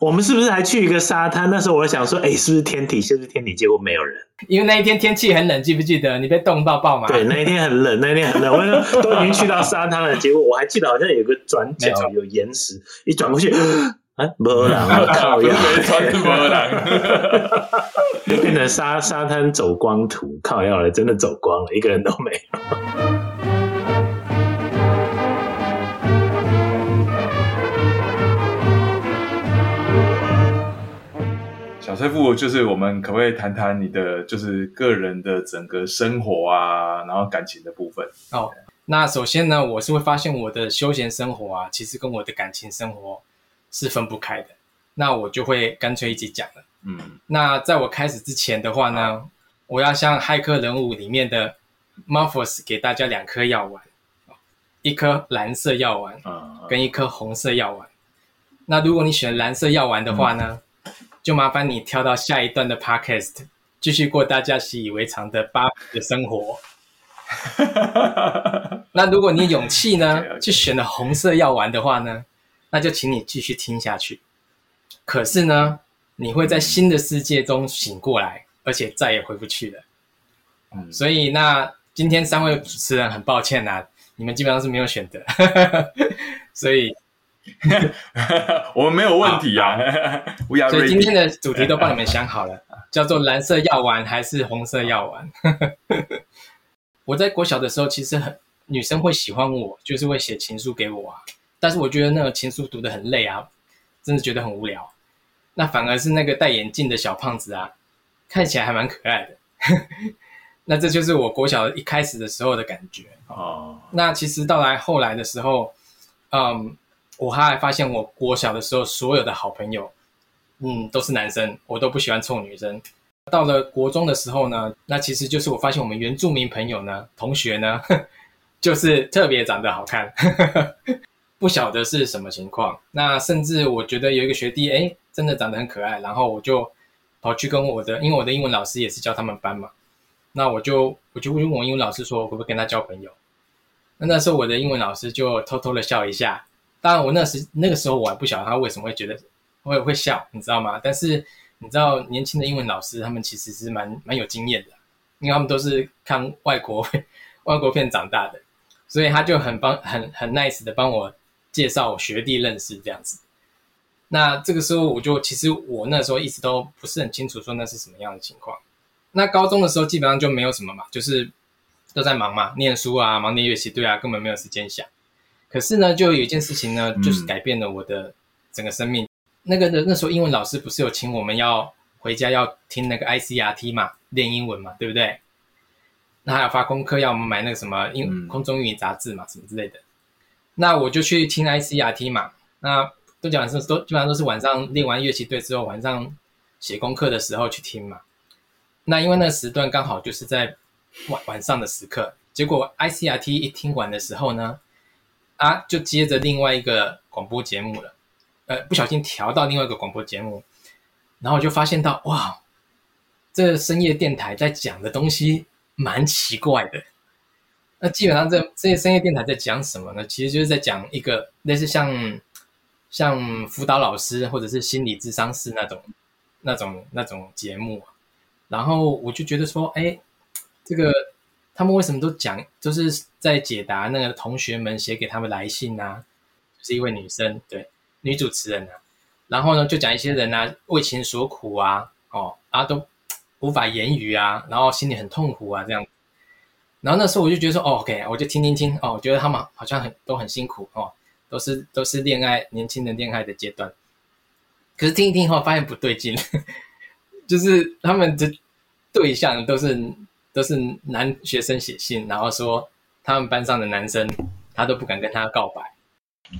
我们是不是还去一个沙滩？那时候我想说，哎、欸，是不是天体？是不是天体？结果没有人，因为那一天天气很冷，记不记得？你被冻到爆吗？对，那一天很冷，那一天很冷。我都已经去到沙滩了，结果我还记得好像有个转角有岩石，一转过去，啊，没人，我 靠，又没穿没人，就变成沙沙滩走光图，靠要了，真的走光了，一个人都没有。小翠富，就是我们可不可以谈谈你的就是个人的整个生活啊，然后感情的部分？哦，那首先呢，我是会发现我的休闲生活啊，其实跟我的感情生活是分不开的。那我就会干脆一起讲了。嗯，那在我开始之前的话呢，啊、我要像骇客人物里面的 Morpheus 给大家两颗药丸，一颗蓝色药丸，跟一颗红色药丸。那如果你选蓝色药丸的话呢？嗯就麻烦你跳到下一段的 podcast，继续过大家习以为常的芭比的生活。那如果你勇气呢，去选了红色药丸的话呢，那就请你继续听下去。可是呢，你会在新的世界中醒过来，而且再也回不去了。嗯，所以那今天三位主持人很抱歉呐、啊，你们基本上是没有选择，所以。我们没有问题啊，所以今天的主题都帮你们想好了，叫做蓝色药丸还是红色药丸？我在国小的时候，其实很女生会喜欢我，就是会写情书给我啊。但是我觉得那个情书读得很累啊，真的觉得很无聊。那反而是那个戴眼镜的小胖子啊，看起来还蛮可爱的。那这就是我国小一开始的时候的感觉哦。那其实到来后来的时候，嗯。我还发现，我国小的时候，所有的好朋友，嗯，都是男生，我都不喜欢臭女生。到了国中的时候呢，那其实就是我发现我们原住民朋友呢，同学呢，就是特别长得好看，不晓得是什么情况。那甚至我觉得有一个学弟，哎，真的长得很可爱，然后我就跑去跟我的，因为我的英文老师也是教他们班嘛，那我就我就问我英文老师说，我可不可以跟他交朋友？那那时候我的英文老师就偷偷的笑一下。当然，我那时那个时候我还不晓得他为什么会觉得会会笑，你知道吗？但是你知道，年轻的英文老师他们其实是蛮蛮有经验的，因为他们都是看外国 外国片长大的，所以他就很帮很很 nice 的帮我介绍我学弟认识这样子。那这个时候我就其实我那时候一直都不是很清楚说那是什么样的情况。那高中的时候基本上就没有什么嘛，就是都在忙嘛，念书啊，忙念乐器，对啊，根本没有时间想。可是呢，就有一件事情呢，就是改变了我的整个生命。嗯、那个的那时候，英文老师不是有请我们要回家要听那个 ICRT 嘛，练英文嘛，对不对？那还有发功课要我们买那个什么英空中英语杂志嘛，什么之类的。那我就去听 ICRT 嘛。那都讲是都基本上都是晚上练完乐器队之后，晚上写功课的时候去听嘛。那因为那个时段刚好就是在晚晚上的时刻，结果 ICRT 一听完的时候呢。啊，就接着另外一个广播节目了，呃，不小心调到另外一个广播节目，然后我就发现到，哇，这深夜电台在讲的东西蛮奇怪的。那基本上这这些深夜电台在讲什么呢？其实就是在讲一个类似像像辅导老师或者是心理智商师那种那种那种节目。然后我就觉得说，哎，这个。他们为什么都讲，就是在解答那个同学们写给他们来信啊，是一位女生，对，女主持人啊，然后呢就讲一些人啊为情所苦啊，哦啊都无法言语啊，然后心里很痛苦啊这样，然后那时候我就觉得说，哦，OK，我就听听听，哦，我觉得他们好像很都很辛苦哦，都是都是恋爱年轻人恋爱的阶段，可是听一听后发现不对劲，就是他们的对象都是。都是男学生写信，然后说他们班上的男生他都不敢跟他告白，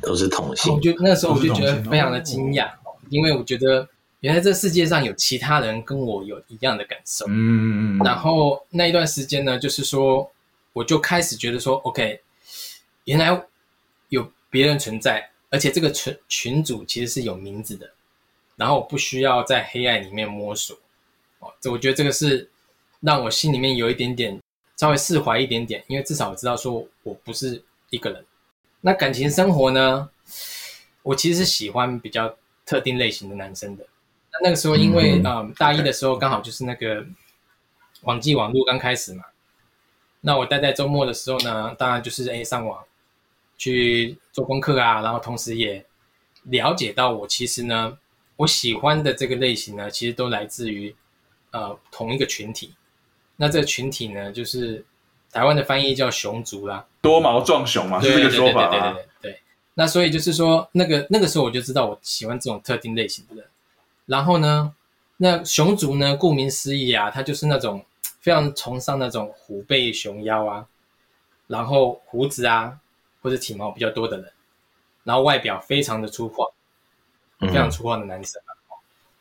都是同性。我就那时候我就觉得非常的惊讶，因为我觉得原来这世界上有其他人跟我有一样的感受。嗯，然后那一段时间呢，就是说我就开始觉得说，OK，原来有别人存在，而且这个群群主其实是有名字的，然后我不需要在黑暗里面摸索。哦，这我觉得这个是。让我心里面有一点点稍微释怀一点点，因为至少我知道说我不是一个人。那感情生活呢？我其实是喜欢比较特定类型的男生的。那那个时候因为啊、嗯呃、大一的时候刚好就是那个网际网络刚开始嘛，那我待在周末的时候呢，当然就是诶上网去做功课啊，然后同时也了解到我其实呢，我喜欢的这个类型呢，其实都来自于呃同一个群体。那这个群体呢，就是台湾的翻译叫熊族啦，多毛壮熊嘛，是这个说法啊。对对对对对对对。那所以就是说，那个那个时候我就知道我喜欢这种特定类型的人。然后呢，那熊族呢，顾名思义啊，他就是那种非常崇尚那种虎背熊腰啊，然后胡子啊或者体毛比较多的人，然后外表非常的粗犷，非常粗犷的男生啊。嗯、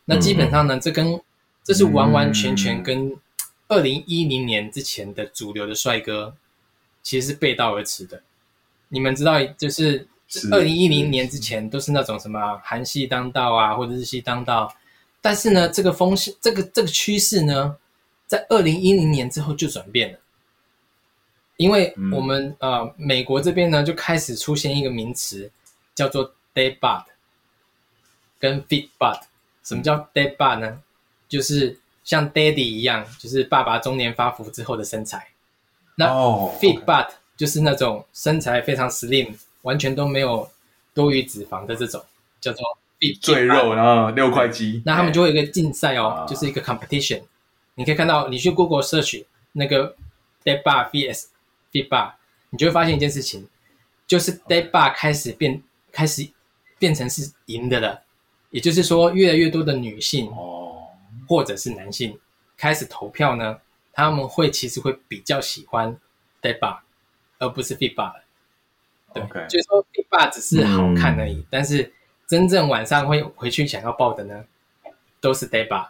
那基本上呢，这跟这是完完全全跟二零一零年之前的主流的帅哥其实是背道而驰的。你们知道，就是二零一零年之前都是那种什么韩系当道啊，或者日系当道。但是呢，这个风向，这个这个趋势呢，在二零一零年之后就转变了，因为我们、嗯、呃美国这边呢就开始出现一个名词，叫做 day bud 跟 fit bud。什么叫 day bud 呢？就是像 daddy 一样，就是爸爸中年发福之后的身材。那 Fit Butt 就是那种身材非常 slim，完全都没有多余脂肪的这种，叫做 Fit。赘肉，然后六块肌，那他们就会有一个竞赛哦，欸、就是一个 competition。你可以看到，你去 Google search 那个 dad Bar vs fit Bar，你就会发现一件事情，就是 dad Bar 开始变，开始变成是赢的了。也就是说，越来越多的女性哦，或者是男性开始投票呢，他们会其实会比较喜欢 dead bar，而不是 fit bod。对.就是说 fit bod 只是好看而已，嗯、但是。真正晚上会回去想要报的呢，都是 dead bar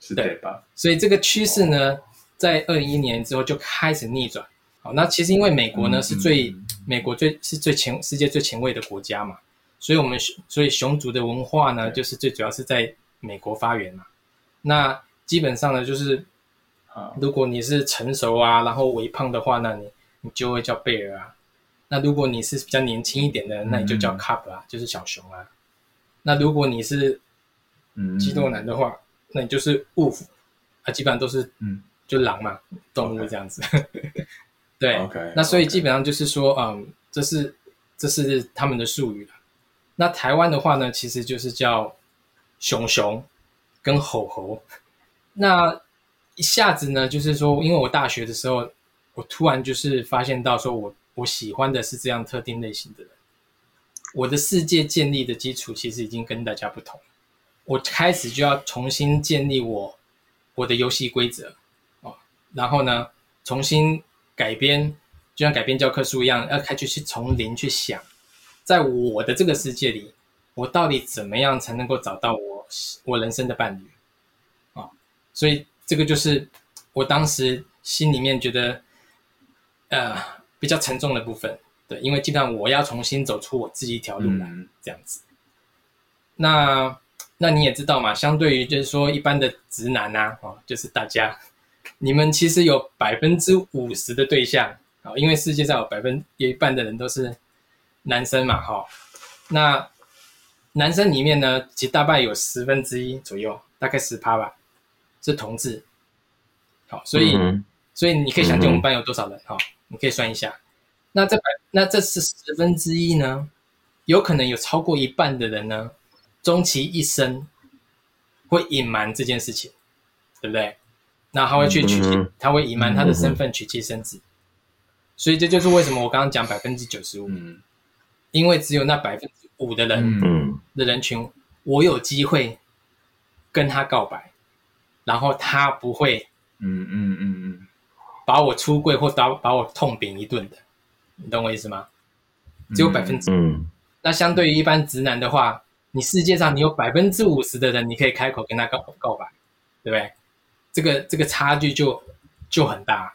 是 dead bar。所以这个趋势呢，哦、在二零一一年之后就开始逆转。好，那其实因为美国呢、嗯、是最、嗯、美国最是最前世界最前卫的国家嘛，所以我们所以熊族的文化呢，就是最主要是在美国发源嘛。那基本上呢，就是如果你是成熟啊，然后微胖的话那，你你就会叫贝尔啊。那如果你是比较年轻一点的，那你就叫 cub 啊，嗯、就是小熊啊。那如果你是肌肉男的话，嗯、那你就是 wolf 啊，基本上都是嗯，就狼嘛，动物这样子。对，Okay. 那所以基本上就是说，嗯，这是这是他们的术语了。那台湾的话呢，其实就是叫熊熊跟吼猴。那一下子呢，就是说，因为我大学的时候，我突然就是发现到说我。我喜欢的是这样特定类型的人。我的世界建立的基础其实已经跟大家不同。我开始就要重新建立我我的游戏规则哦，然后呢，重新改编，就像改编教科书一样，要开始去从零去想，在我的这个世界里，我到底怎么样才能够找到我我人生的伴侣啊？所以这个就是我当时心里面觉得，呃。比较沉重的部分，对，因为基本上我要重新走出我自己一条路来，嗯、这样子。那那你也知道嘛，相对于就是说一般的直男啊，哦，就是大家，你们其实有百分之五十的对象啊，因为世界上有百分有一半的人都是男生嘛，哈。那男生里面呢，其实大概有十分之一左右，大概十趴吧，是同志。好，所以、嗯、所以你可以想见我们班有多少人哈。嗯你可以算一下，那这百那这是十分之一呢，有可能有超过一半的人呢，终其一生会隐瞒这件事情，对不对？那他会去娶妻，嗯、他会隐瞒他的身份，娶妻生子。嗯、所以这就是为什么我刚刚讲百分之九十五，因为只有那百分之五的人，嗯、的人群，我有机会跟他告白，然后他不会，嗯嗯嗯嗯。把我出柜或打把我痛扁一顿的，你懂我意思吗？只有百分之，嗯，那相对于一般直男的话，你世界上你有百分之五十的人，你可以开口跟他告告白，对不对？这个这个差距就就很大。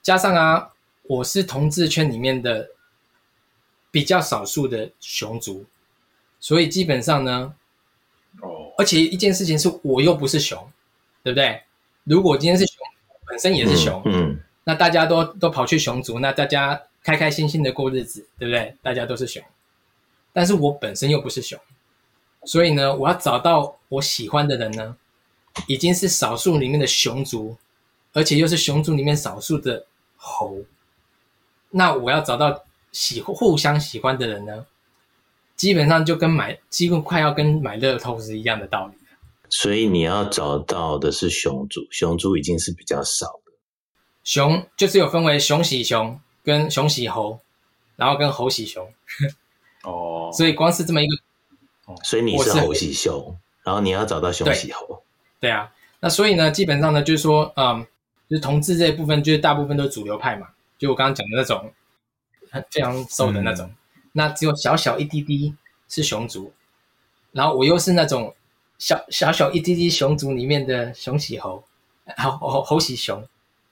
加上啊，我是同志圈里面的比较少数的熊族，所以基本上呢，哦，而且一件事情是我又不是熊，对不对？如果今天是熊。本身也是熊，嗯，嗯，那大家都都跑去熊族，那大家开开心心的过日子，对不对？大家都是熊，但是我本身又不是熊，所以呢，我要找到我喜欢的人呢，已经是少数里面的熊族，而且又是熊族里面少数的猴。那我要找到喜互相喜欢的人呢，基本上就跟买几乎快要跟买乐透是一样的道理。所以你要找到的是熊猪，熊猪已经是比较少的。熊就是有分为熊喜熊跟熊喜猴，然后跟猴喜熊。哦，所以光是这么一个。所以你是猴喜熊，然后你要找到熊喜猴。对，对啊，那所以呢，基本上呢，就是说，嗯，就是同志这一部分，就是大部分都是主流派嘛，就我刚刚讲的那种，很非常瘦的那种。嗯、那只有小小一滴滴是熊族，然后我又是那种小小小一滴滴熊族里面的熊喜猴，猴猴猴喜熊，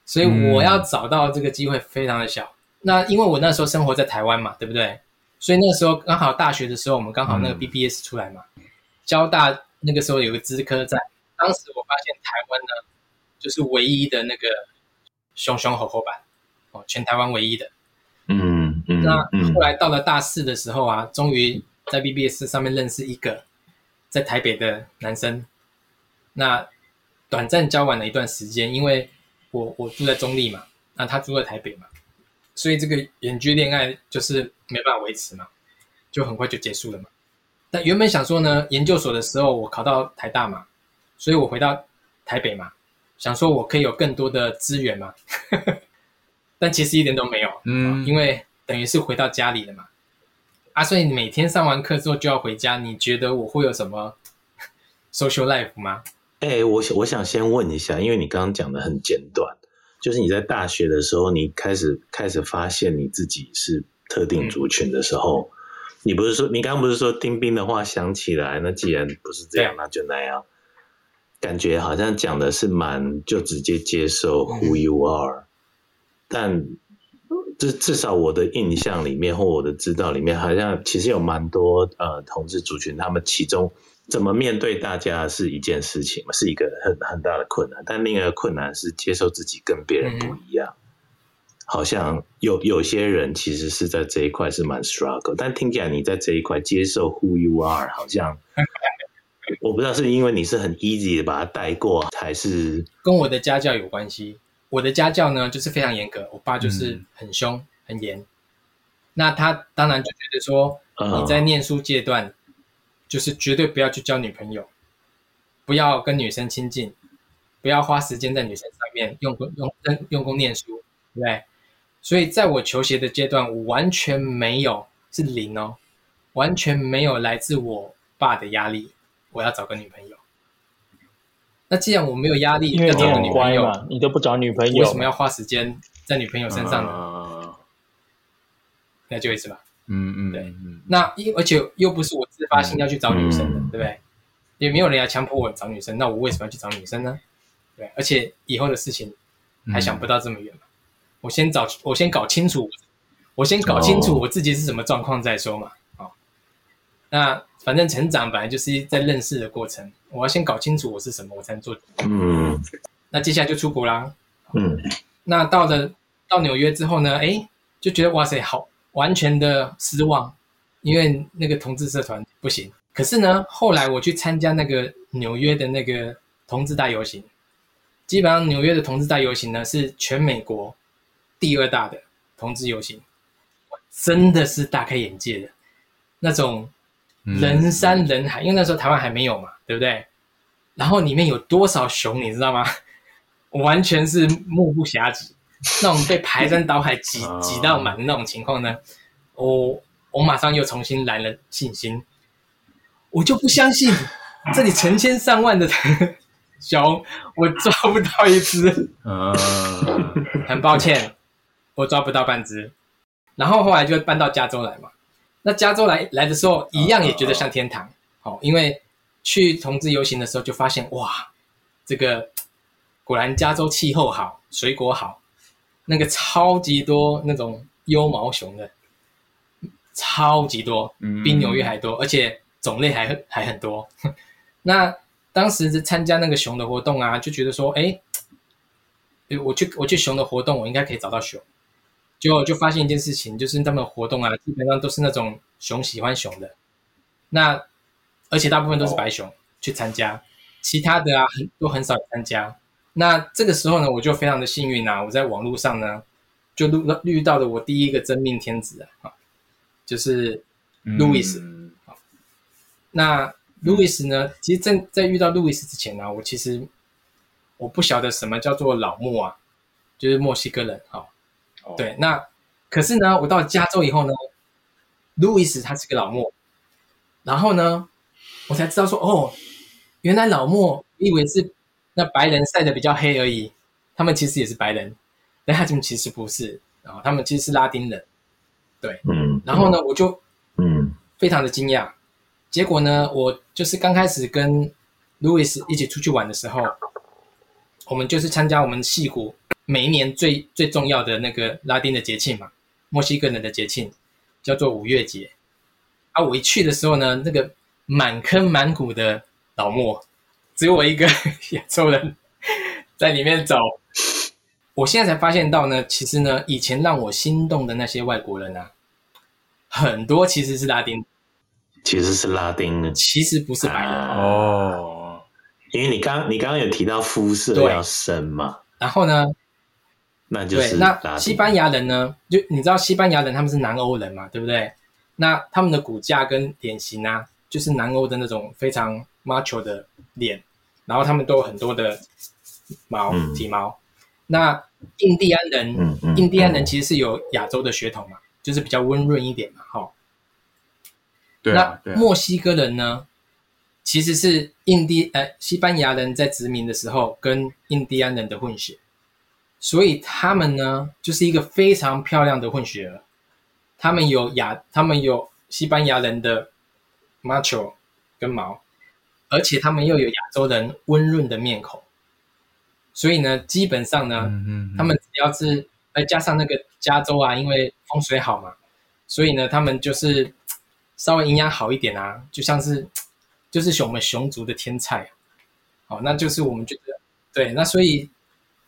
所以我要找到这个机会非常的小。嗯、那因为我那时候生活在台湾嘛，对不对？所以那个时候刚好大学的时候，我们刚好那个 BBS 出来嘛，嗯、交大那个时候有个资科在。当时我发现台湾呢，就是唯一的那个熊熊猴猴版哦，全台湾唯一的。嗯嗯。那后来到了大四的时候啊，终于在 BBS 上面认识一个在台北的男生。那短暂交往了一段时间，因为我我住在中立嘛，那他住在台北嘛。所以这个远距恋爱就是没办法维持嘛，就很快就结束了嘛。但原本想说呢，研究所的时候我考到台大嘛，所以我回到台北嘛，想说我可以有更多的资源嘛。但其实一点都没有，嗯，因为等于是回到家里了嘛。啊，所以你每天上完课之后就要回家，你觉得我会有什么 social life 吗？哎、欸，我想我想先问一下，因为你刚刚讲的很简短。就是你在大学的时候，你开始开始发现你自己是特定族群的时候，嗯、你不是说你刚刚不是说丁斌的话想起来？那既然不是这样，那就那样。感觉好像讲的是蛮就直接接受 who you are，、嗯、但至至少我的印象里面或我的知道里面，好像其实有蛮多呃同志族群，他们其中。怎么面对大家是一件事情嘛，是一个很很大的困难。但另一个困难是接受自己跟别人不一样。嗯、好像有有些人其实是在这一块是蛮 struggle，但听起来你在这一块接受 who you are，好像 我不知道是因为你是很 easy 的把它带过，还是跟我的家教有关系。我的家教呢就是非常严格，我爸就是很凶、嗯、很严。那他当然就觉得说你在念书阶段。嗯就是绝对不要去交女朋友，不要跟女生亲近，不要花时间在女生上面用功用用用功念书，对不对？所以在我求学的阶段，我完全没有是零哦，完全没有来自我爸的压力，我要找个女朋友。那既然我没有压力，要找个女朋友，你都不找女朋友，为什么要花时间在女朋友身上呢？那就意思吧。嗯嗯，对，嗯，那因而且又不是我自发性要去找女生的，嗯、对不对？也没有人要强迫我找女生，那我为什么要去找女生呢？对，而且以后的事情还想不到这么远嘛。嗯、我先找，我先搞清楚，我先搞清楚我自己是什么状况再说嘛。哦，那反正成长本来就是在认识的过程，我要先搞清楚我是什么，我才能做。嗯，那接下来就出国啦。嗯，那到了到纽约之后呢？哎，就觉得哇塞，好。完全的失望，因为那个同志社团不行。可是呢，后来我去参加那个纽约的那个同志大游行，基本上纽约的同志大游行呢是全美国第二大的同志游行，真的是大开眼界的，那种人山人海。嗯、因为那时候台湾还没有嘛，对不对？然后里面有多少熊，你知道吗？完全是目不暇接。那种被排山倒海挤 挤到满的那种情况呢，我我马上又重新来了信心，我就不相信 这里成千上万的熊，我抓不到一只，很抱歉，我抓不到半只。然后后来就搬到加州来嘛，那加州来来的时候一样也觉得像天堂，好，因为去同志游行的时候就发现哇，这个果然加州气候好，水果好。那个超级多那种优毛熊的，超级多，比纽约还多，而且种类还还很多。那当时是参加那个熊的活动啊，就觉得说，哎，我去我去熊的活动，我应该可以找到熊。结果就发现一件事情，就是他们活动啊，基本上都是那种熊喜欢熊的。那而且大部分都是白熊去参加，其他的啊很都很少参加。那这个时候呢，我就非常的幸运啊，我在网络上呢就遇到遇到了我第一个真命天子啊，就是 Louis。嗯、那 Louis 呢，其实在在遇到 Louis 之前呢，我其实我不晓得什么叫做老莫啊，就是墨西哥人哈。哦、对，那可是呢，我到了加州以后呢，路易斯他是个老莫，然后呢，我才知道说哦，原来老莫以为是那白人晒的比较黑而已，他们其实也是白人，但他们其实不是啊，他们其实是拉丁人。对，嗯，然后呢，我就嗯非常的惊讶，结果呢，我就是刚开始跟路易斯一起出去玩的时候，我们就是参加我们戏谷。每一年最最重要的那个拉丁的节庆嘛，墨西哥人的节庆叫做五月节。啊，我一去的时候呢，那个满坑满谷的老莫，只有我一个 亚洲人在里面走。我现在才发现到呢，其实呢，以前让我心动的那些外国人啊，很多其实是拉丁，其实是拉丁的，其实不是白人哦。因为你刚你刚刚有提到肤色要深嘛，然后呢？那就是对，那西班牙人呢？就你知道西班牙人他们是南欧人嘛，对不对？那他们的骨架跟脸型啊，就是南欧的那种非常 macho 的脸，然后他们都有很多的毛、嗯、体毛。那印第安人，嗯嗯、印第安人其实是有亚洲的血统嘛，就是比较温润一点嘛，哈。对、啊。那墨西哥人呢，其实是印第呃西班牙人在殖民的时候跟印第安人的混血。所以他们呢，就是一个非常漂亮的混血儿。他们有亚，他们有西班牙人的 macho 跟毛，而且他们又有亚洲人温润的面孔。所以呢，基本上呢，嗯嗯嗯他们只要是再加上那个加州啊，因为风水好嘛，所以呢，他们就是稍微营养好一点啊，就像是就是我们熊族的天菜。好，那就是我们觉得对，那所以。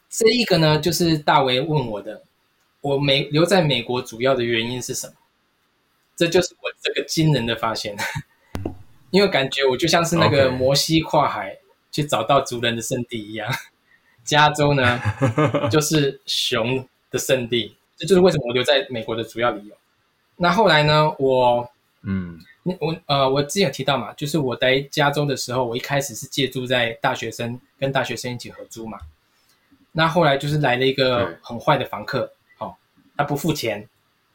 这一个呢，就是大为问我的，我美留在美国主要的原因是什么？这就是我这个惊人的发现，因为感觉我就像是那个摩西跨海去找到族人的圣地一样。加州呢，就是熊的圣地，这就是为什么我留在美国的主要理由。那后来呢，我嗯，我呃，我之前有提到嘛，就是我在加州的时候，我一开始是借住在大学生跟大学生一起合租嘛。那后来就是来了一个很坏的房客，好、哦，他不付钱，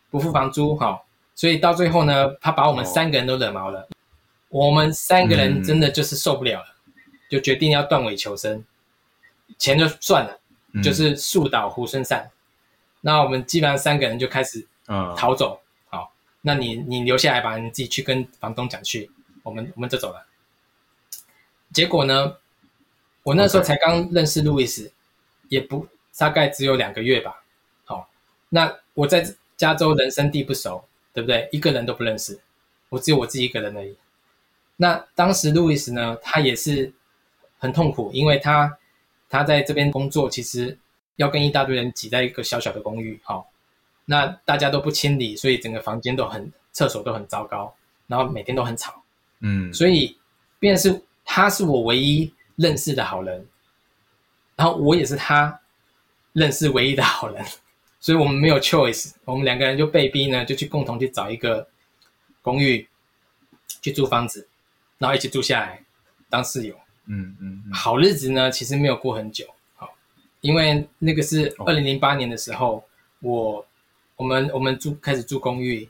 不付房租，好、哦，所以到最后呢，他把我们三个人都惹毛了。哦、我们三个人真的就是受不了了，嗯、就决定要断尾求生，钱就算了，嗯、就是树倒猢狲散。那我们基本上三个人就开始逃走，好、那你你留下来吧，你自己去跟房东讲去，我们我们就走了。结果呢，我那时候才刚认识路易斯。也不大概只有两个月吧，好，那我在加州人生地不熟，对不对？一个人都不认识，我只有我自己一个人而已。那当时路易斯呢，他也是很痛苦，因为他他在这边工作，其实要跟一大堆人挤在一个小小的公寓，好，那大家都不清理，所以整个房间都很，厕所都很糟糕，然后每天都很吵，嗯，所以便是他是我唯一认识的好人。然后我也是他认识唯一的好人，所以我们没有 choice，我们两个人就被逼呢，就去共同去找一个公寓去租房子，然后一起住下来当室友。嗯嗯，嗯好日子呢，其实没有过很久，好，因为那个是二零零八年的时候，我我们我们住开始住公寓，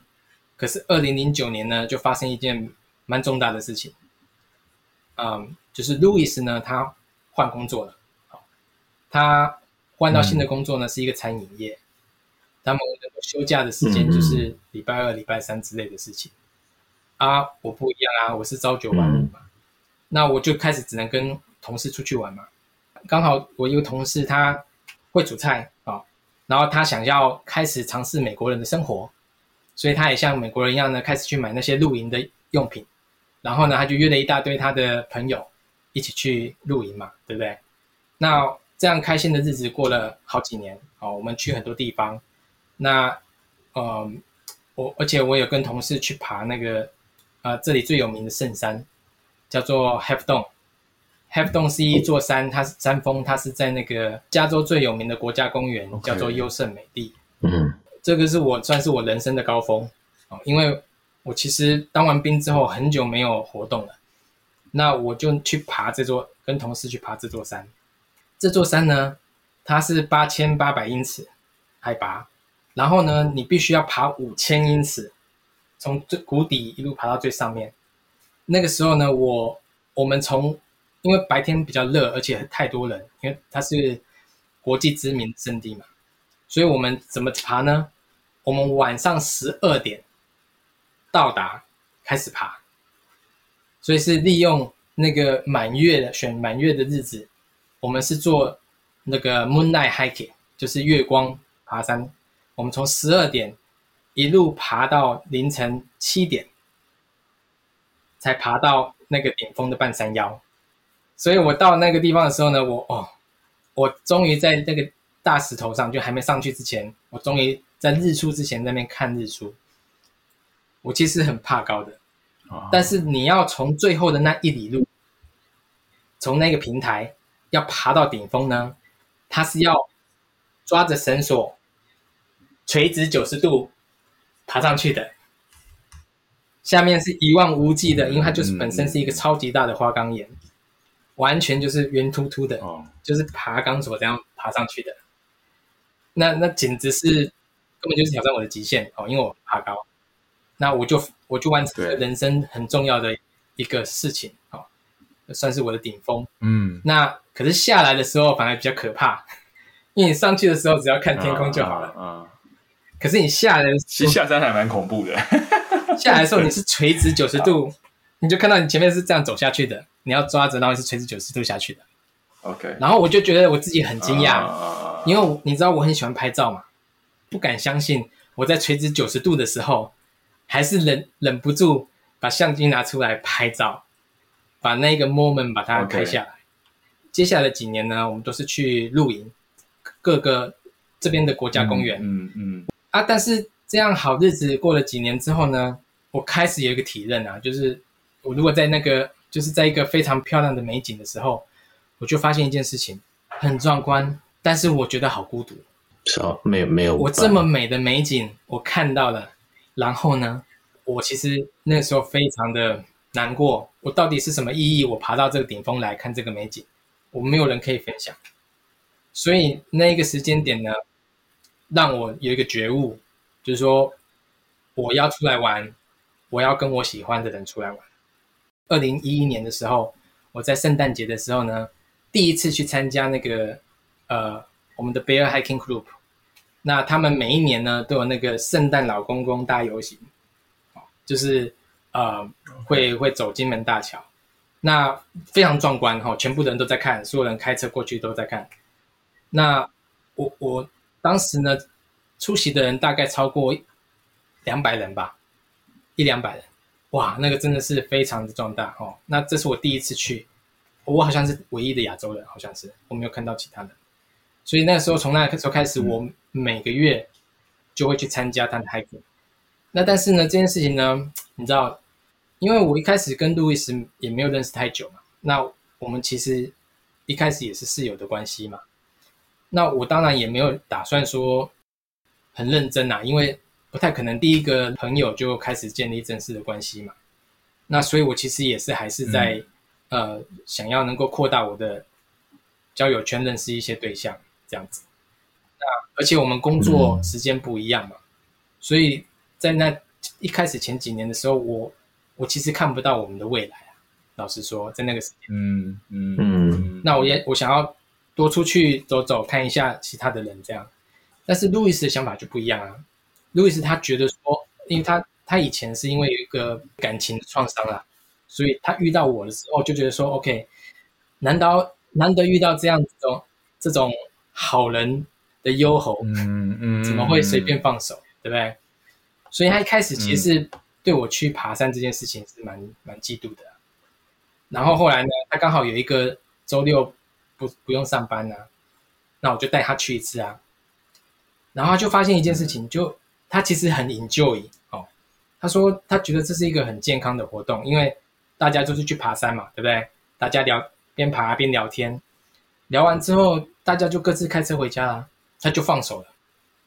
可是二零零九年呢，就发生一件蛮重大的事情，嗯，就是路易斯呢，他换工作了。他换到新的工作呢，嗯、是一个餐饮业。他们休假的时间就是礼拜二、礼拜三之类的事情。嗯、啊，我不一样啊，我是朝九晚五嘛。嗯、那我就开始只能跟同事出去玩嘛。刚好我一个同事他会煮菜啊、哦，然后他想要开始尝试美国人的生活，所以他也像美国人一样呢，开始去买那些露营的用品。然后呢，他就约了一大堆他的朋友一起去露营嘛，对不对？那这样开心的日子过了好几年，哦，我们去很多地方。那，嗯，我而且我有跟同事去爬那个，呃，这里最有名的圣山，叫做 Half Dome。Half Dome 是一座山，它是山峰，它是在那个加州最有名的国家公园.叫做优胜美地。嗯，这个是我算是我人生的高峰哦，因为我其实当完兵之后很久没有活动了，那我就去爬这座，跟同事去爬这座山。这座山呢，它是八千八百英尺海拔，然后呢，你必须要爬五千英尺，从最谷底一路爬到最上面。那个时候呢，我我们从因为白天比较热，而且太多人，因为它是国际知名胜地嘛，所以我们怎么爬呢？我们晚上十二点到达，开始爬，所以是利用那个满月的选满月的日子，我们是做那个 Moonlight Hiking，就是月光爬山。我们从十二点一路爬到凌晨七点，才爬到那个顶峰的半山腰。所以我到那个地方的时候呢，我哦，我终于在那个大石头上，就还没上去之前，我终于在日出之前在那边看日出。我其实很怕高的，但是你要从最后的那一里路，从那个平台要爬到顶峰呢，他是要抓着绳索，垂直九十度爬上去的。下面是一望无际的，因为它就是本身是一个超级大的花岗岩。完全就是圆秃秃的，哦、就是爬钢索这样爬上去的。那那简直是根本就是挑战我的极限哦，因为我爬高。那我就我就完成了人生很重要的一个事情哦，算是我的顶峰。嗯，那可是下来的时候反而比较可怕，因为你上去的时候只要看天空就好了。啊，啊啊可是你下来的时候，其实下山还蛮恐怖的。下来的时候你是垂直九十度，你就看到你前面是这样走下去的。你要抓着，然后是垂直九十度下去的。OK，然后我就觉得我自己很惊讶，uh, 因为你知道我很喜欢拍照嘛，不敢相信我在垂直九十度的时候，还是忍忍不住把相机拿出来拍照，把那个 moment 把它拍下来。Okay. 接下来的几年呢，我们都是去露营，各个这边的国家公园。嗯嗯。嗯啊，但是这样好日子过了几年之后呢，我开始有一个体认啊，就是我如果在那个。就是在一个非常漂亮的美景的时候，我就发现一件事情，很壮观，但是我觉得好孤独。是啊，没有没有。我这么美的美景，我看到了，然后呢，我其实那时候非常的难过。我到底是什么意义？我爬到这个顶峰来看这个美景，我没有人可以分享。所以那一个时间点呢，让我有一个觉悟，就是说我要出来玩，我要跟我喜欢的人出来玩。二零一一年的时候，我在圣诞节的时候呢，第一次去参加那个呃我们的 Bear Hiking Group。那他们每一年呢都有那个圣诞老公公大游行，就是呃会会走金门大桥，那非常壮观哈，全部的人都在看，所有人开车过去都在看。那我我当时呢出席的人大概超过两百人吧，一两百人。哇，那个真的是非常的壮大哦！那这是我第一次去，我好像是唯一的亚洲人，好像是我没有看到其他人。所以那个时候，从那个时候开始，我每个月就会去参加他的 hiking。那但是呢，这件事情呢，你知道，因为我一开始跟路易斯也没有认识太久嘛，那我们其实一开始也是室友的关系嘛。那我当然也没有打算说很认真呐、啊，因为。不太可能，第一个朋友就开始建立正式的关系嘛。那所以，我其实也是还是在、嗯、呃，想要能够扩大我的交友圈，认识一些对象这样子。那而且我们工作时间不一样嘛，嗯、所以在那一开始前几年的时候，我我其实看不到我们的未来啊。老实说，在那个时间，嗯嗯嗯，那我也我想要多出去走走，看一下其他的人这样。但是路易斯的想法就不一样啊。路易斯他觉得说，因为他他以前是因为有一个感情的创伤啊，所以他遇到我的时候就觉得说，OK，难道难得遇到这样子种这种好人的优侯，嗯嗯，怎么会随便放手，对不对？所以他一开始其实对我去爬山这件事情是蛮蛮嫉妒的。然后后来呢，他刚好有一个周六不不用上班啊，那我就带他去一次啊，然后他就发现一件事情就。他其实很 enjoy 哦，他说他觉得这是一个很健康的活动，因为大家就是去爬山嘛，对不对？大家聊边爬边聊天，聊完之后大家就各自开车回家了，他就放手了，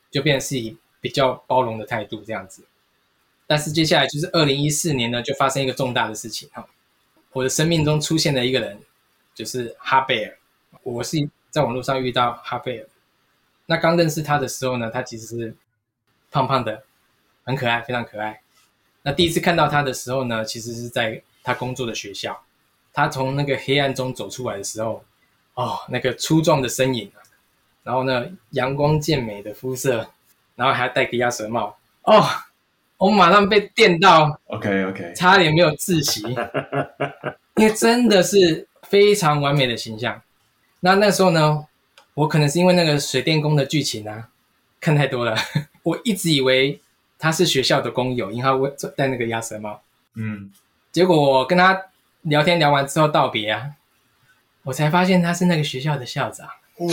就变成是以比较包容的态度这样子。但是接下来就是二零一四年呢，就发生一个重大的事情哈，我的生命中出现了一个人，就是哈贝尔。我是在网络上遇到哈贝尔，那刚认识他的时候呢，他其实是胖胖的，很可爱，非常可爱。那第一次看到他的时候呢，其实是在他工作的学校。他从那个黑暗中走出来的时候，哦，那个粗壮的身影，然后呢，阳光健美的肤色，然后还戴个鸭舌帽，哦。我马上被电到，OK OK，差点没有窒息，因为真的是非常完美的形象。那那时候呢，我可能是因为那个水电工的剧情啊，看太多了，我一直以为他是学校的工友，因为他戴那个鸭舌帽。嗯，结果我跟他聊天聊完之后道别啊，我才发现他是那个学校的校长。哦，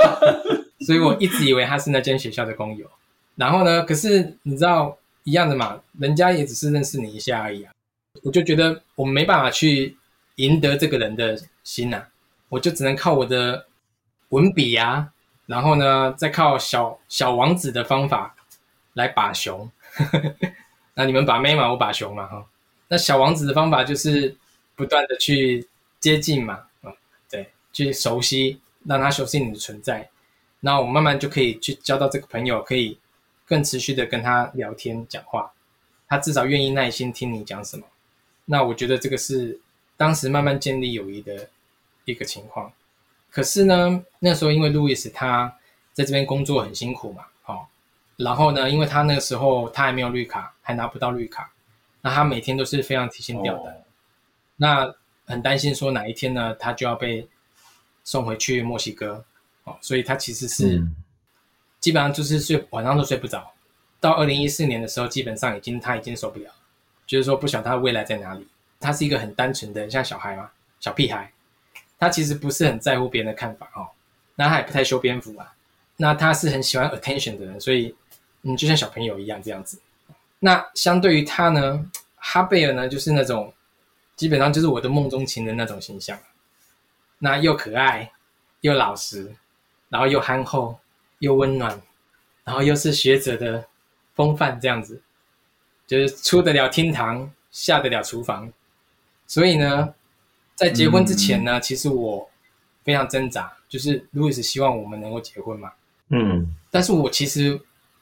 所以我一直以为他是那间学校的工友。然后呢，可是你知道。一样的嘛，人家也只是认识你一下而已啊。我就觉得我没办法去赢得这个人的心呐、啊，我就只能靠我的文笔啊，然后呢，再靠小小王子的方法来把熊。那你们把妹嘛，我把熊嘛哈。那小王子的方法就是不断的去接近嘛，嗯，对，去熟悉，让他熟悉你的存在，那我慢慢就可以去交到这个朋友，可以。更持续的跟他聊天讲话，他至少愿意耐心听你讲什么。那我觉得这个是当时慢慢建立友谊的一个情况。可是呢，那时候因为路易斯他在这边工作很辛苦嘛，哦，然后呢，因为他那个时候他还没有绿卡，还拿不到绿卡，那他每天都是非常提心吊胆，哦、那很担心说哪一天呢，他就要被送回去墨西哥，哦，所以他其实是。嗯基本上就是睡晚上都睡不着，到二零一四年的时候，基本上已经他已经受不了，就是说不晓得他未来在哪里。他是一个很单纯的像小孩嘛，小屁孩，他其实不是很在乎别人的看法哦。那他也不太修边幅啊。那他是很喜欢 attention 的人，所以嗯，就像小朋友一样这样子。那相对于他呢，哈贝尔呢，就是那种基本上就是我的梦中情人那种形象。那又可爱，又老实，然后又憨厚。又温暖，然后又是学者的风范，这样子，就是出得了厅堂，下得了厨房。所以呢，在结婚之前呢，嗯、其实我非常挣扎，就是路易斯希望我们能够结婚嘛。嗯。但是我其实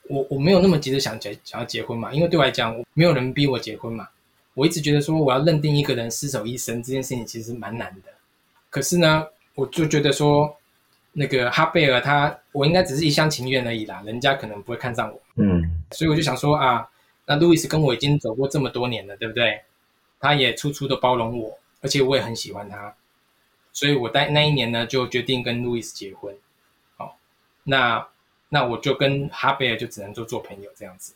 我我没有那么急着想结想要结婚嘛，因为对我来讲，没有人逼我结婚嘛。我一直觉得说，我要认定一个人厮守一生这件事情其实蛮难的。可是呢，我就觉得说。那个哈贝尔他，我应该只是一厢情愿而已啦，人家可能不会看上我。嗯，所以我就想说啊，那路易斯跟我已经走过这么多年了，对不对？他也处处的包容我，而且我也很喜欢他，所以我在那一年呢就决定跟路易斯结婚。好，那那我就跟哈贝尔就只能做做朋友这样子。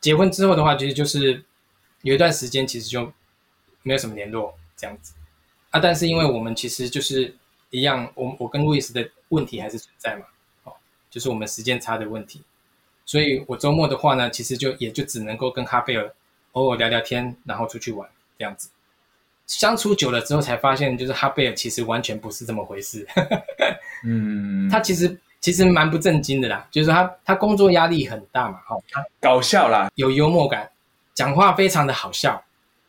结婚之后的话，其实就是有一段时间其实就没有什么联络这样子啊，但是因为我们其实就是。一样，我我跟路易斯的问题还是存在嘛，哦，就是我们时间差的问题，所以我周末的话呢，其实就也就只能够跟哈贝尔偶尔聊聊天，然后出去玩这样子。相处久了之后，才发现就是哈贝尔其实完全不是这么回事。嗯，他其实其实蛮不正经的啦，就是他他工作压力很大嘛，哦，他搞笑啦，有幽默感，讲话非常的好笑，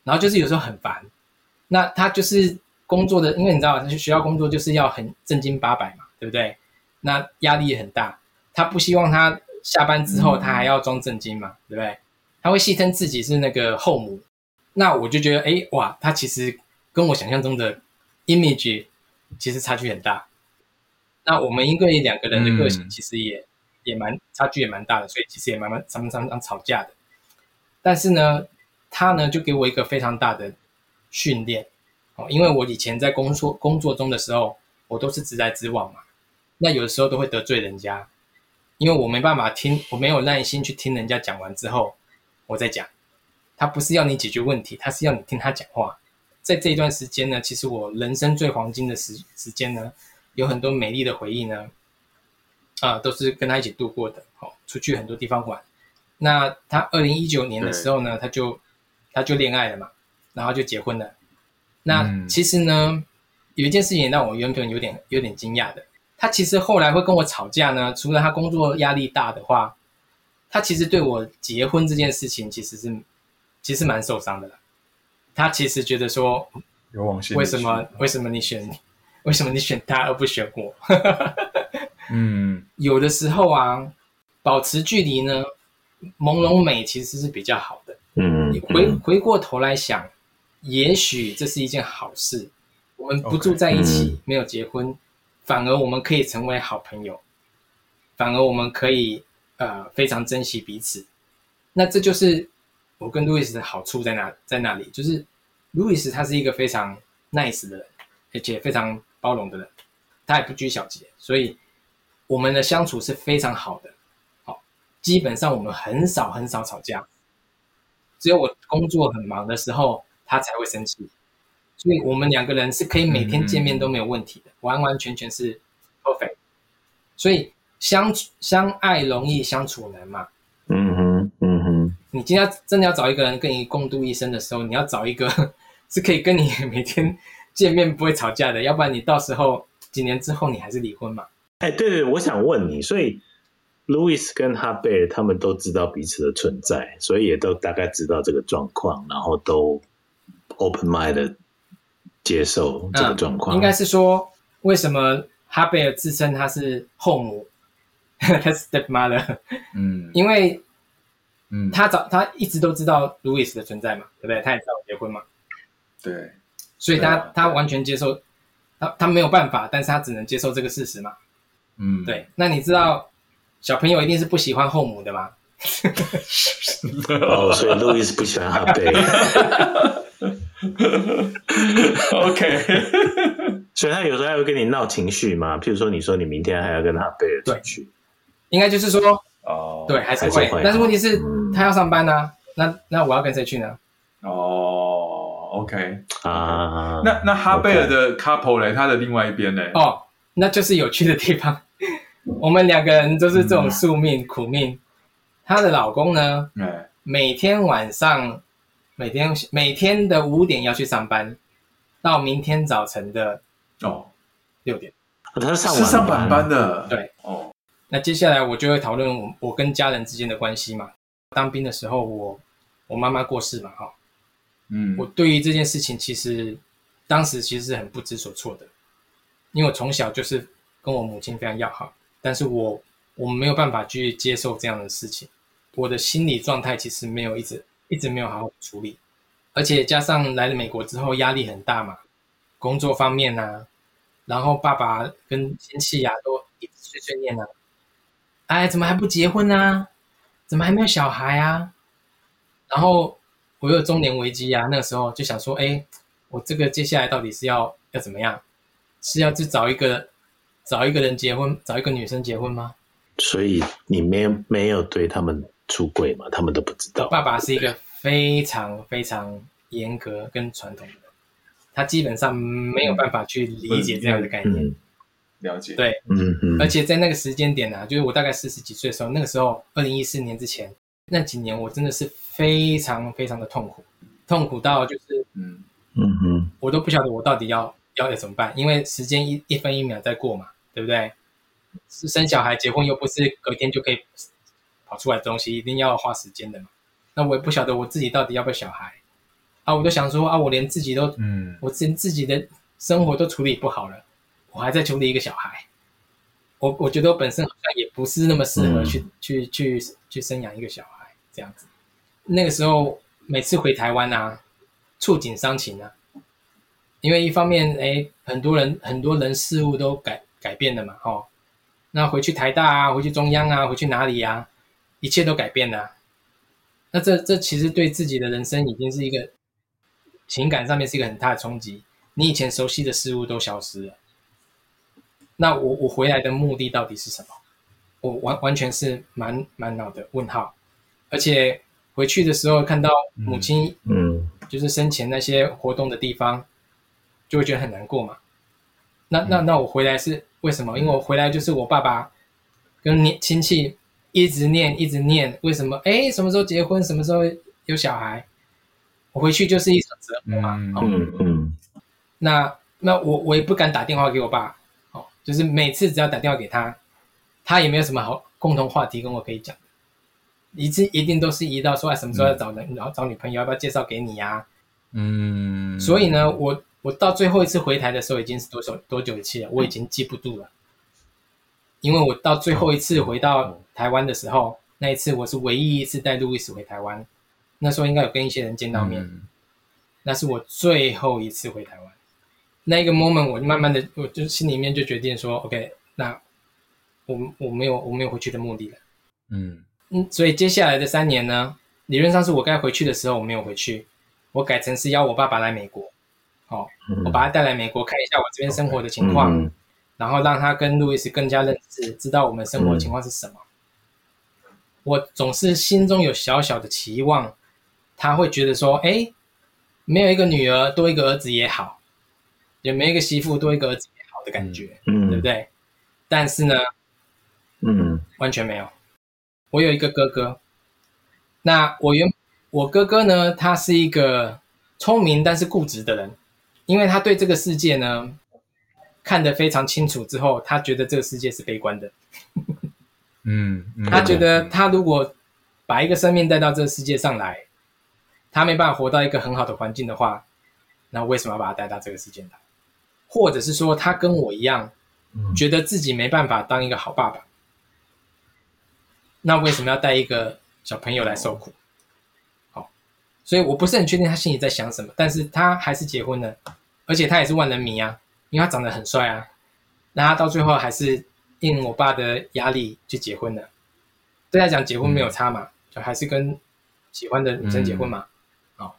然后就是有时候很烦，那他就是。工作的，因为你知道，学校工作就是要很正经八百嘛，对不对？那压力也很大。他不希望他下班之后他还要装正经嘛，嗯、对不对？他会戏称自己是那个后母。那我就觉得，哎，哇，他其实跟我想象中的 image 其实差距很大。那我们因为两个人的个性其实也、嗯、也蛮差距也蛮大的，所以其实也蛮蛮常常常吵架的。但是呢，他呢就给我一个非常大的训练。哦，因为我以前在工作工作中的时候，我都是直来直往嘛，那有的时候都会得罪人家，因为我没办法听，我没有耐心去听人家讲完之后，我再讲。他不是要你解决问题，他是要你听他讲话。在这一段时间呢，其实我人生最黄金的时时间呢，有很多美丽的回忆呢，啊，都是跟他一起度过的。哦，出去很多地方玩。那他二零一九年的时候呢，他就他就恋爱了嘛，然后就结婚了。那其实呢，有一件事情让我原本有点有点惊讶的，他其实后来会跟我吵架呢，除了他工作压力大的话，他其实对我结婚这件事情其实是其实蛮受伤的。他其实觉得说，为什么为什么你选为什么你选他而不选我？嗯，有的时候啊，保持距离呢，朦胧美其实是比较好的。嗯，你回回过头来想，也许这是一件好事。我们不住在一起，okay, 没有结婚，嗯，反而我们可以成为好朋友，反而我们可以呃非常珍惜彼此。那这就是我跟路易斯的好处在哪在哪里？就是路易斯他是一个非常 nice 的人，而且非常包容的人，他也不拘小节，所以我们的相处是非常好的。好，基本上我们很少很少吵架。只有我工作很忙的时候，他才会生气，所以我们两个人是可以每天见面都没有问题的，嗯、完完全全是 perfect。所以相处相爱容易相处难嘛。嗯哼，嗯哼。你今天真的要找一个人跟你共度一生的时候，你要找一个 是可以跟你每天见面不会吵架的，要不然你到时候几年之后你还是离婚嘛。哎，对对，我想问你，所以。Louis 跟哈贝尔他们都知道彼此的存在，所以也都大概知道这个状况，然后都 open mind 的接受这个状况。嗯、应该是说，为什么哈贝尔自称他是后母，他是 stepmother？嗯，因为，嗯，他早他一直都知道路易斯的存在嘛，对不对？他也知道我结婚嘛，对，所以他、啊、他完全接受，他他没有办法，但是他只能接受这个事实嘛。嗯，对。那你知道？小朋友一定是不喜欢后母的吗？哦，所以路易斯不喜欢哈贝。OK，所以他有时候还会跟你闹情绪嘛？譬如说，你说你明天还要跟他贝尔出去，应该就是说，哦，对，还是会。但是问题是，嗯、他要上班呢、啊，那那我要跟谁去呢？哦，OK。啊，那那哈贝尔的 couple 嘞，他的另外一边呢？哦，那就是有趣的地方。我们两个人都是这种宿命、嗯、苦命。她的老公呢，嗯、每天晚上，每天每天的五点要去上班，到明天早晨的哦六点。他是上是上晚班的，对哦。那接下来我就会讨论我我跟家人之间的关系嘛。当兵的时候我，我我妈妈过世嘛，哈，嗯，我对于这件事情其实当时其实是很不知所措的，因为我从小就是跟我母亲非常要好。但是我我没有办法去接受这样的事情，我的心理状态其实没有一直一直没有好好处理，而且加上来了美国之后压力很大嘛，工作方面啊，然后爸爸跟亲戚啊都一直碎碎念啊，哎，怎么还不结婚啊？怎么还没有小孩啊？然后我有中年危机啊，那个时候就想说，哎，我这个接下来到底是要要怎么样？是要去找一个？找一个人结婚，找一个女生结婚吗？所以你没没有对他们出柜嘛？他们都不知道。爸爸是一个非常非常严格跟传统的人，他基本上没有办法去理解这样的概念。嗯、了解。对，嗯嗯。而且在那个时间点呢、啊，就是我大概四十几岁的时候，那个时候二零一四年之前那几年，我真的是非常非常的痛苦，痛苦到就是嗯嗯嗯，我都不晓得我到底要要要怎么办，因为时间一一分一秒在过嘛。对不对？是生小孩、结婚又不是隔天就可以跑出来的东西，一定要花时间的嘛。那我也不晓得我自己到底要不要小孩啊！我就想说啊，我连自己都，嗯，我连自己的生活都处理不好了，我还在处理一个小孩。我我觉得我本身好像也不是那么适合去、嗯、去去去，生养一个小孩这样子。那个时候每次回台湾啊，触景伤情啊。因为一方面，哎，很多人很多人事物都改改变了嘛，哦，那回去台大啊，回去中央啊，回去哪里呀、啊，一切都改变了。那这这其实对自己的人生已经是一个情感上面是一个很大的冲击。你以前熟悉的事物都消失了。那我我回来的目的到底是什么？我完完全是满满脑的问号。而且回去的时候看到母亲，嗯，就是生前那些活动的地方。就会觉得很难过嘛，那那那我回来是为什么？因为我回来就是我爸爸跟你亲戚一直念一直念，为什么？哎，什么时候结婚？什么时候有小孩？我回去就是一场折磨嘛。嗯嗯，那那我我也不敢打电话给我爸，哦，就是每次只要打电话给他，他也没有什么好共同话题跟我可以讲，一次一定都是移到说啊什么时候要找人，然后找女朋友要不要介绍给你呀、啊？嗯，所以呢，我我到最后一次回台的时候已经是多久多久一次了？我已经记不住了，因为我到最后一次回到台湾的时候，那一次我是唯一一次带路易斯回台湾，那时候应该有跟一些人见到面，嗯、那是我最后一次回台湾。那一个 moment，我就慢慢的，我就心里面就决定说，OK，那我我没有我没有回去的目的了。嗯嗯，所以接下来的三年呢，理论上是我该回去的时候，我没有回去。我改成是邀我爸爸来美国，哦，我把他带来美国看一下我这边生活的情况，嗯、然后让他跟路易斯更加认识，知道我们生活的情况是什么。嗯、我总是心中有小小的期望，他会觉得说，哎，没有一个女儿多一个儿子也好，也没有一个媳妇多一个儿子也好的感觉，嗯，对不对？但是呢，嗯，完全没有。我有一个哥哥，那我原。我哥哥呢，他是一个聪明但是固执的人，因为他对这个世界呢看得非常清楚之后，他觉得这个世界是悲观的。嗯，他觉得他如果把一个生命带到这个世界上来，他没办法活到一个很好的环境的话，那为什么要把他带到这个世界来？或者是说，他跟我一样，觉得自己没办法当一个好爸爸，那为什么要带一个小朋友来受苦？好所以我不是很确定他心里在想什么，但是他还是结婚了，而且他也是万人迷啊，因为他长得很帅啊。那他到最后还是应我爸的压力去结婚了。对他讲结婚没有差嘛，嗯、就还是跟喜欢的女生结婚嘛。嗯、哦，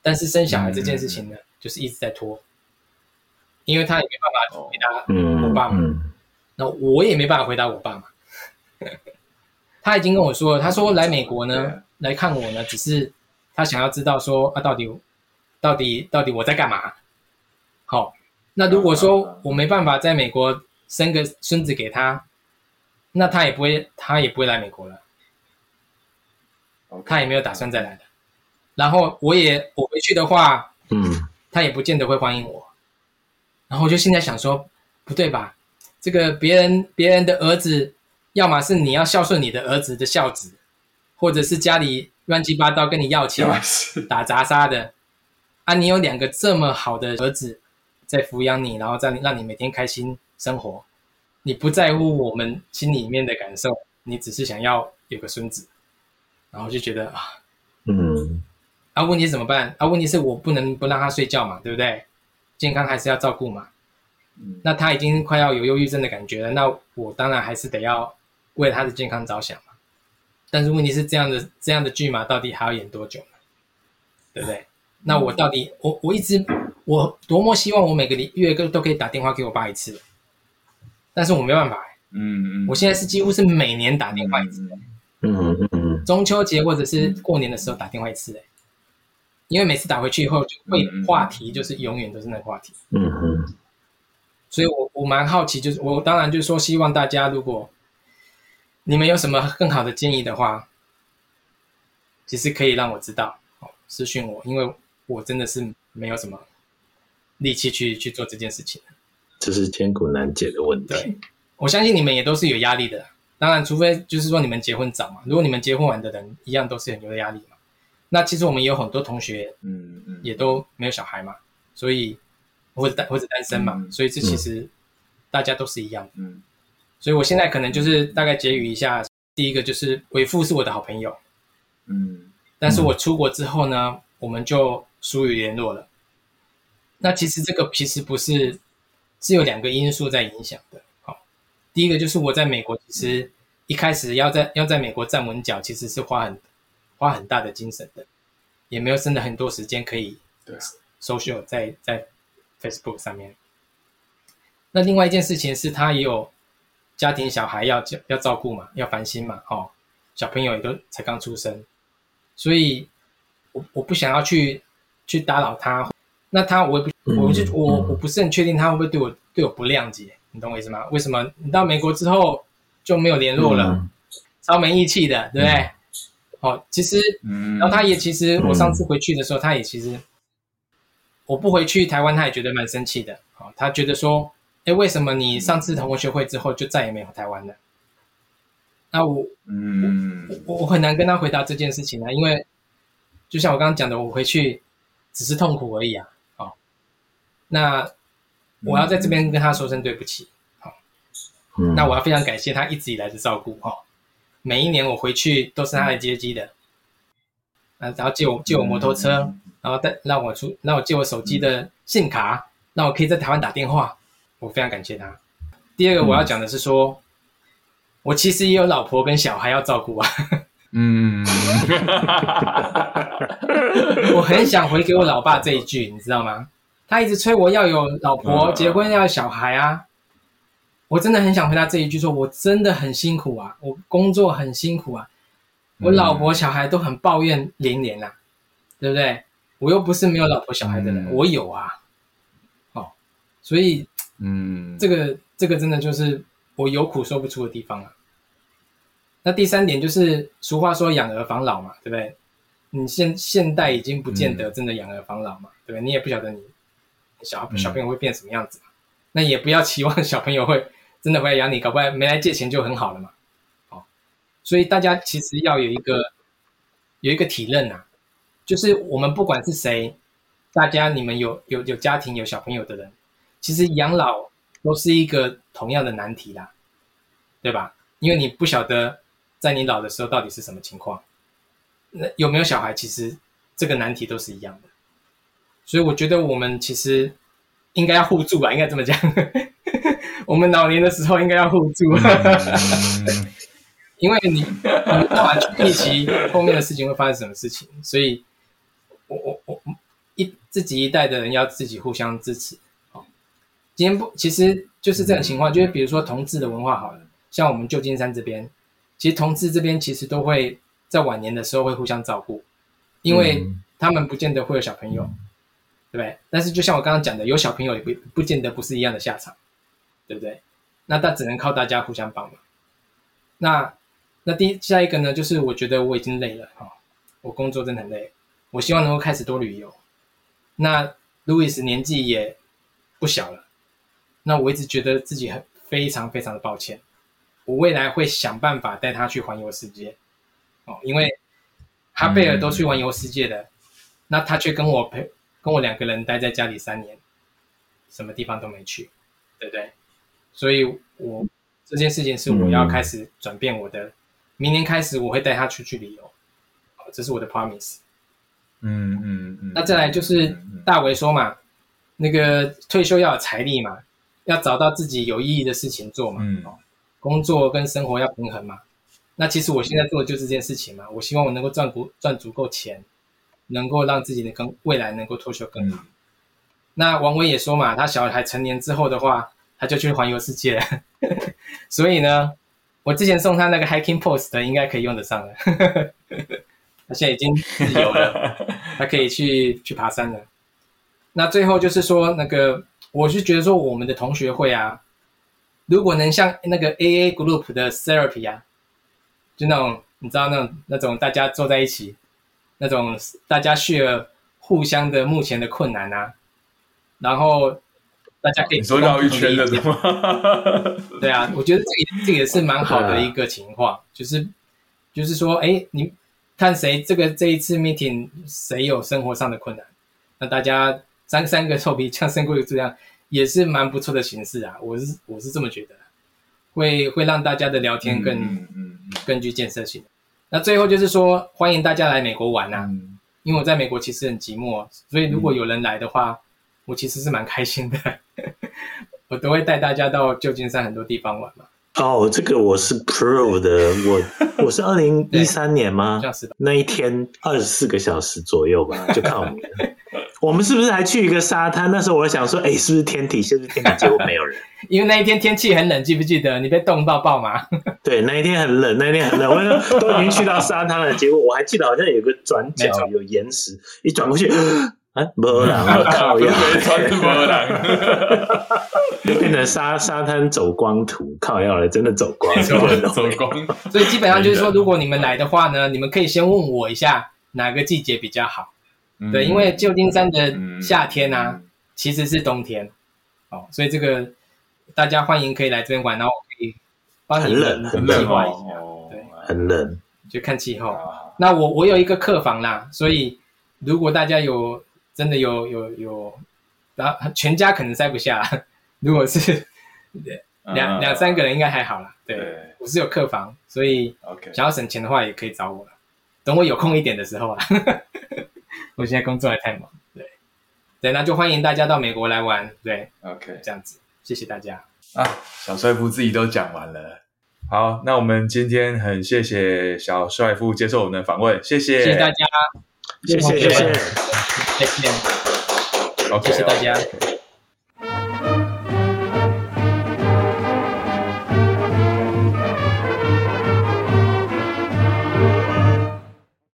但是生小孩这件事情呢，嗯、就是一直在拖，因为他也没办法回答我爸嘛，嗯、那我也没办法回答我爸嘛。他已经跟我说了，他说来美国呢来看我呢，只是。他想要知道说啊，到底，到底，到底我在干嘛？好，那如果说我没办法在美国生个孙子给他，那他也不会，他也不会来美国了。他也没有打算再来的。然后我也我回去的话，嗯，他也不见得会欢迎我。然后我就现在想说，不对吧？这个别人别人的儿子，要么是你要孝顺你的儿子的孝子，或者是家里。乱七八糟跟你要钱，打杂杀的啊！你有两个这么好的儿子在抚养你，然后让你让你每天开心生活，你不在乎我们心里面的感受，你只是想要有个孙子，然后就觉得啊，嗯，啊，问题怎么办？啊，问题是我不能不让他睡觉嘛，对不对？健康还是要照顾嘛。那他已经快要有忧郁症的感觉了，那我当然还是得要为他的健康着想嘛。但是问题是这样的这样的剧嘛到底还要演多久呢？对不对？那我到底我我一直我多么希望我每个月都都可以打电话给我爸一次，但是我没办法。嗯嗯。我现在是几乎是每年打电话一次。嗯嗯嗯。中秋节或者是过年的时候打电话一次。因为每次打回去以后就会话题就是永远都是那个话题。嗯嗯。所以我我蛮好奇，就是我当然就是说希望大家如果。你们有什么更好的建议的话，其实可以让我知道，哦，私讯我，因为我真的是没有什么力气去去做这件事情。这是千古难解的问题。我相信你们也都是有压力的，当然，除非就是说你们结婚早嘛。如果你们结婚晚的人一样都是很有压力嘛。那其实我们也有很多同学，嗯嗯，也都没有小孩嘛，所以或者单或者单身嘛，嗯、所以这其实大家都是一样的，嗯。所以我现在可能就是大概结语一下，第一个就是伟父是我的好朋友，嗯，但是我出国之后呢，我们就疏于联络了。那其实这个其实不是，是有两个因素在影响的。好，第一个就是我在美国，其实一开始要在要在美国站稳脚，其实是花很花很大的精神的，也没有真的很多时间可以 social 在在 Facebook 上面。那另外一件事情是，他也有。家庭小孩要要照顾嘛，要烦心嘛，哦，小朋友也都才刚出生，所以我我不想要去去打扰他，那他我也不，我就我我不是很确定他会不会对我对我不谅解，你懂我意思吗？为什么你到美国之后就没有联络了，嗯、超没义气的，对不对？嗯、哦，其实，然后他也其实我上次回去的时候，他也其实我不回去台湾，他也觉得蛮生气的。好，他觉得说，哎，为什么你上次同学会之后就再也没有台湾了？那我，嗯，我我很难跟他回答这件事情啊，因为就像我刚刚讲的，我回去只是痛苦而已啊。好，那我要在这边跟他说声对不起。好，那我要非常感谢他一直以来的照顾。哈，每一年我回去都是他来接机的。啊，然后借我借我摩托车，然后带让我出，让我借我手机的信卡，让我可以在台湾打电话，我非常感谢他。第二个我要讲的是说，嗯、我其实也有老婆跟小孩要照顾啊。嗯，我很想回给我老爸这一句，你知道吗？他一直催我要有老婆、结婚、要有小孩啊。我真的很想回答这一句说，说我真的很辛苦啊，我工作很辛苦啊。我老婆小孩都很抱怨连连啊，对不对？我又不是没有老婆小孩的人，嗯、我有啊。哦，所以，嗯，这个这个真的就是我有苦说不出的地方啊。那第三点就是，俗话说养儿防老嘛，对不对？你现现代已经不见得真的养儿防老嘛，嗯、对不对？你也不晓得你小小朋友会变什么样子嘛，嗯、那也不要期望小朋友会真的会来养你，搞不好没来借钱就很好了嘛。哦所以大家其实要有一个有一个体认啊，就是我们不管是谁，大家你们有有有家庭有小朋友的人，其实养老都是一个同样的难题啦，对吧？因为你不晓得在你老的时候到底是什么情况，那有没有小孩，其实这个难题都是一样的。所以我觉得我们其实应该要互助吧，应该这么讲，我们老年的时候应该要互助。嗯。因为你你无法去预期后面的事情会发生什么事情，所以我我我一自己一代的人要自己互相支持。好，今天不其实就是这种情况，就是比如说同志的文化好了，像我们旧金山这边，其实同志这边其实都会在晚年的时候会互相照顾，因为他们不见得会有小朋友，对？但是就像我刚刚讲的，有小朋友也不不见得不是一样的下场，对不对？那他只能靠大家互相帮忙。那那第下一个呢，就是我觉得我已经累了哈，我工作真的很累，我希望能够开始多旅游。那路易斯年纪也不小了，那我一直觉得自己很非常非常的抱歉，我未来会想办法带他去环游世界哦，因为哈贝尔都去环游世界的，那他却跟我陪跟我两个人待在家里三年，什么地方都没去，对不对？所以我这件事情是我要开始转变我的。嗯明年开始，我会带他出去旅游，这是我的 promise。嗯嗯嗯。那再来就是大为说嘛，嗯、那个退休要有财力嘛，要找到自己有意义的事情做嘛。嗯。工作跟生活要平衡嘛。那其实我现在做的就是这件事情嘛。我希望我能够赚足赚足够钱，能够让自己的更未来能够脱休更好。嗯、那王威也说嘛，他小孩成年之后的话，他就去环游世界了。所以呢。我之前送他那个 hiking post 应该可以用得上了，他现在已经自由了，他可以去去爬山了。那最后就是说，那个我是觉得说，我们的同学会啊，如果能像那个 AA group 的 therapy 啊，就那种你知道那种那种大家坐在一起，那种大家 share 互相的目前的困难啊，然后。大家可以说绕一圈的吗？对啊，我觉得这个这个也是蛮好的一个情况，就是就是说，哎，你看谁这个这一次 meeting 谁有生活上的困难，那大家三三个臭皮匠胜过一个猪这样，也是蛮不错的形式啊。我是我是这么觉得，会会让大家的聊天更嗯嗯更具建设性。那最后就是说，欢迎大家来美国玩呐，因为我在美国其实很寂寞，所以如果有人来的话。我其实是蛮开心的，我都会带大家到旧金山很多地方玩嘛。哦，这个我是 pro 的，我 我是二零一三年吗？那一天二十四个小时左右吧，就靠你了。我们是不是还去一个沙滩？那时候我想说，哎，是不是天体？是不是天体？结果没有人，因为那一天天气很冷，记不记得？你被冻到爆吗？对，那一天很冷，那一天很冷，我都已经去到沙滩了，结果我还记得好像有个转角有岩石，一转过去。啊，没人，靠腰，没人，就变成沙沙滩走光图，靠要了，真的走光，走光。所以基本上就是说，如果你们来的话呢，你们可以先问我一下哪个季节比较好，嗯。对，因为旧金山的夏天啊，嗯。其实是冬天，哦，所以这个大家欢迎可以来这边玩，然后很很冷计划一下，哦，对，很冷，就看气候。啊那我我有一个客房啦，所以如果大家有真的有有有，然后全家可能塞不下，如果是两嗯两三个人应该还好啦。对对，我是有客房，所以想要省钱的话也可以找我了。等我有空一点的时候啊，我现在工作还太忙。对对，那就欢迎大家到美国来玩。对，OK 这样子，谢谢大家。啊，小帅夫自己都讲完了。好，那我们今天很谢谢小帅夫接受我们的访问，谢谢，谢谢大家，谢谢谢谢。再见，OK，谢谢大家